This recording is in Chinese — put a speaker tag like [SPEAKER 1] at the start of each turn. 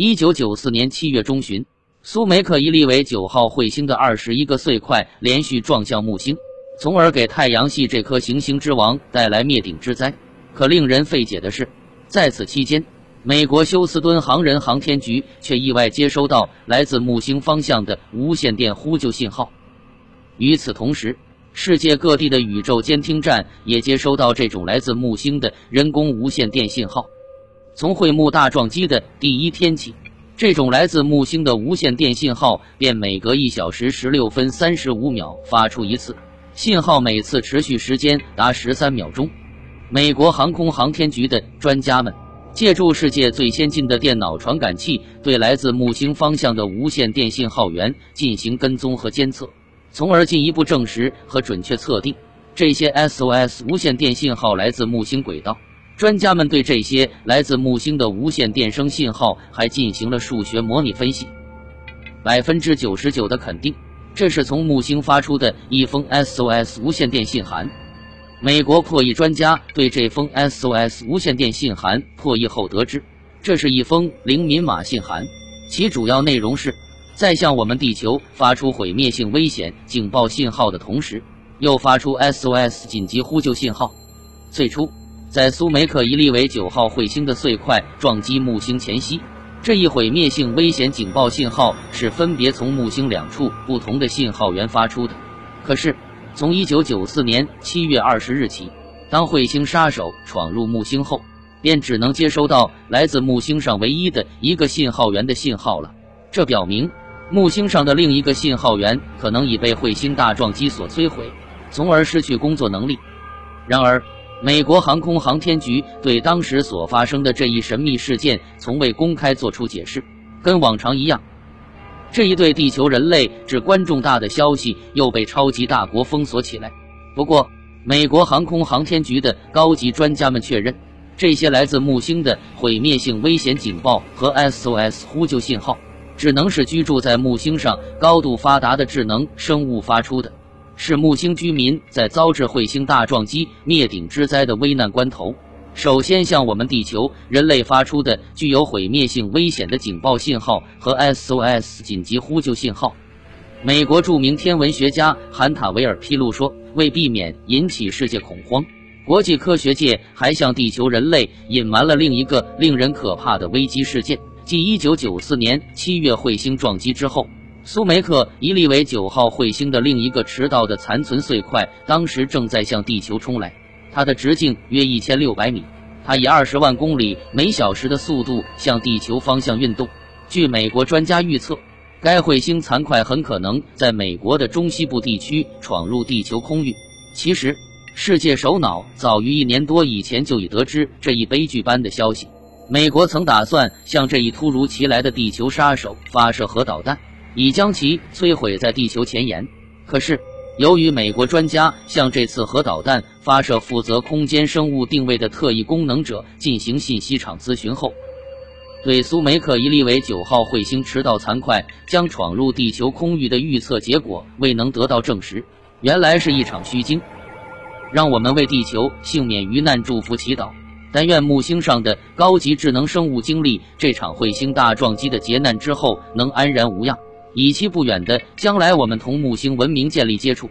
[SPEAKER 1] 一九九四年七月中旬，苏梅克一粒为九号彗星的二十一个碎块连续撞向木星，从而给太阳系这颗行星之王带来灭顶之灾。可令人费解的是，在此期间，美国休斯敦航人航天局却意外接收到来自木星方向的无线电呼救信号。与此同时，世界各地的宇宙监听站也接收到这种来自木星的人工无线电信号。从彗木大撞击的第一天起，这种来自木星的无线电信号便每隔一小时十六分三十五秒发出一次，信号每次持续时间达十三秒钟。美国航空航天局的专家们借助世界最先进的电脑传感器，对来自木星方向的无线电信号源进行跟踪和监测，从而进一步证实和准确测定这些 SOS 无线电信号来自木星轨道。专家们对这些来自木星的无线电声信号还进行了数学模拟分析，百分之九十九的肯定，这是从木星发出的一封 SOS 无线电信函。美国破译专家对这封 SOS 无线电信函破译后得知，这是一封零敏码信函，其主要内容是，在向我们地球发出毁灭性危险警报信号的同时，又发出 SOS 紧急呼救信号。最初。在苏梅克一粒为九号彗星的碎块撞击木星前夕，这一毁灭性危险警报信号是分别从木星两处不同的信号源发出的。可是，从1994年7月20日起，当彗星杀手闯入木星后，便只能接收到来自木星上唯一的一个信号源的信号了。这表明，木星上的另一个信号源可能已被彗星大撞击所摧毁，从而失去工作能力。然而，美国航空航天局对当时所发生的这一神秘事件从未公开做出解释，跟往常一样，这一对地球人类至关重大的消息又被超级大国封锁起来。不过，美国航空航天局的高级专家们确认，这些来自木星的毁灭性危险警报和 SOS 呼救信号，只能是居住在木星上高度发达的智能生物发出的。是木星居民在遭致彗星大撞击灭顶之灾的危难关头，首先向我们地球人类发出的具有毁灭性危险的警报信号和 SOS 紧急呼救信号。美国著名天文学家韩塔维尔披露说，为避免引起世界恐慌，国际科学界还向地球人类隐瞒了另一个令人可怕的危机事件，即1994年7月彗星撞击之后。苏梅克一粒为九号彗星的另一个迟到的残存碎块，当时正在向地球冲来，它的直径约一千六百米，它以二十万公里每小时的速度向地球方向运动。据美国专家预测，该彗星残块很可能在美国的中西部地区闯入地球空域。其实，世界首脑早于一年多以前就已得知这一悲剧般的消息。美国曾打算向这一突如其来的地球杀手发射核导弹。已将其摧毁在地球前沿。可是，由于美国专家向这次核导弹发射负责空间生物定位的特异功能者进行信息场咨询后，对苏梅克伊利为九号彗星迟到残块将闯入地球空域的预测结果未能得到证实，原来是一场虚惊。让我们为地球幸免于难祝福祈祷，但愿木星上的高级智能生物经历这场彗星大撞击的劫难之后能安然无恙。以期不远的将来，我们同木星文明建立接触。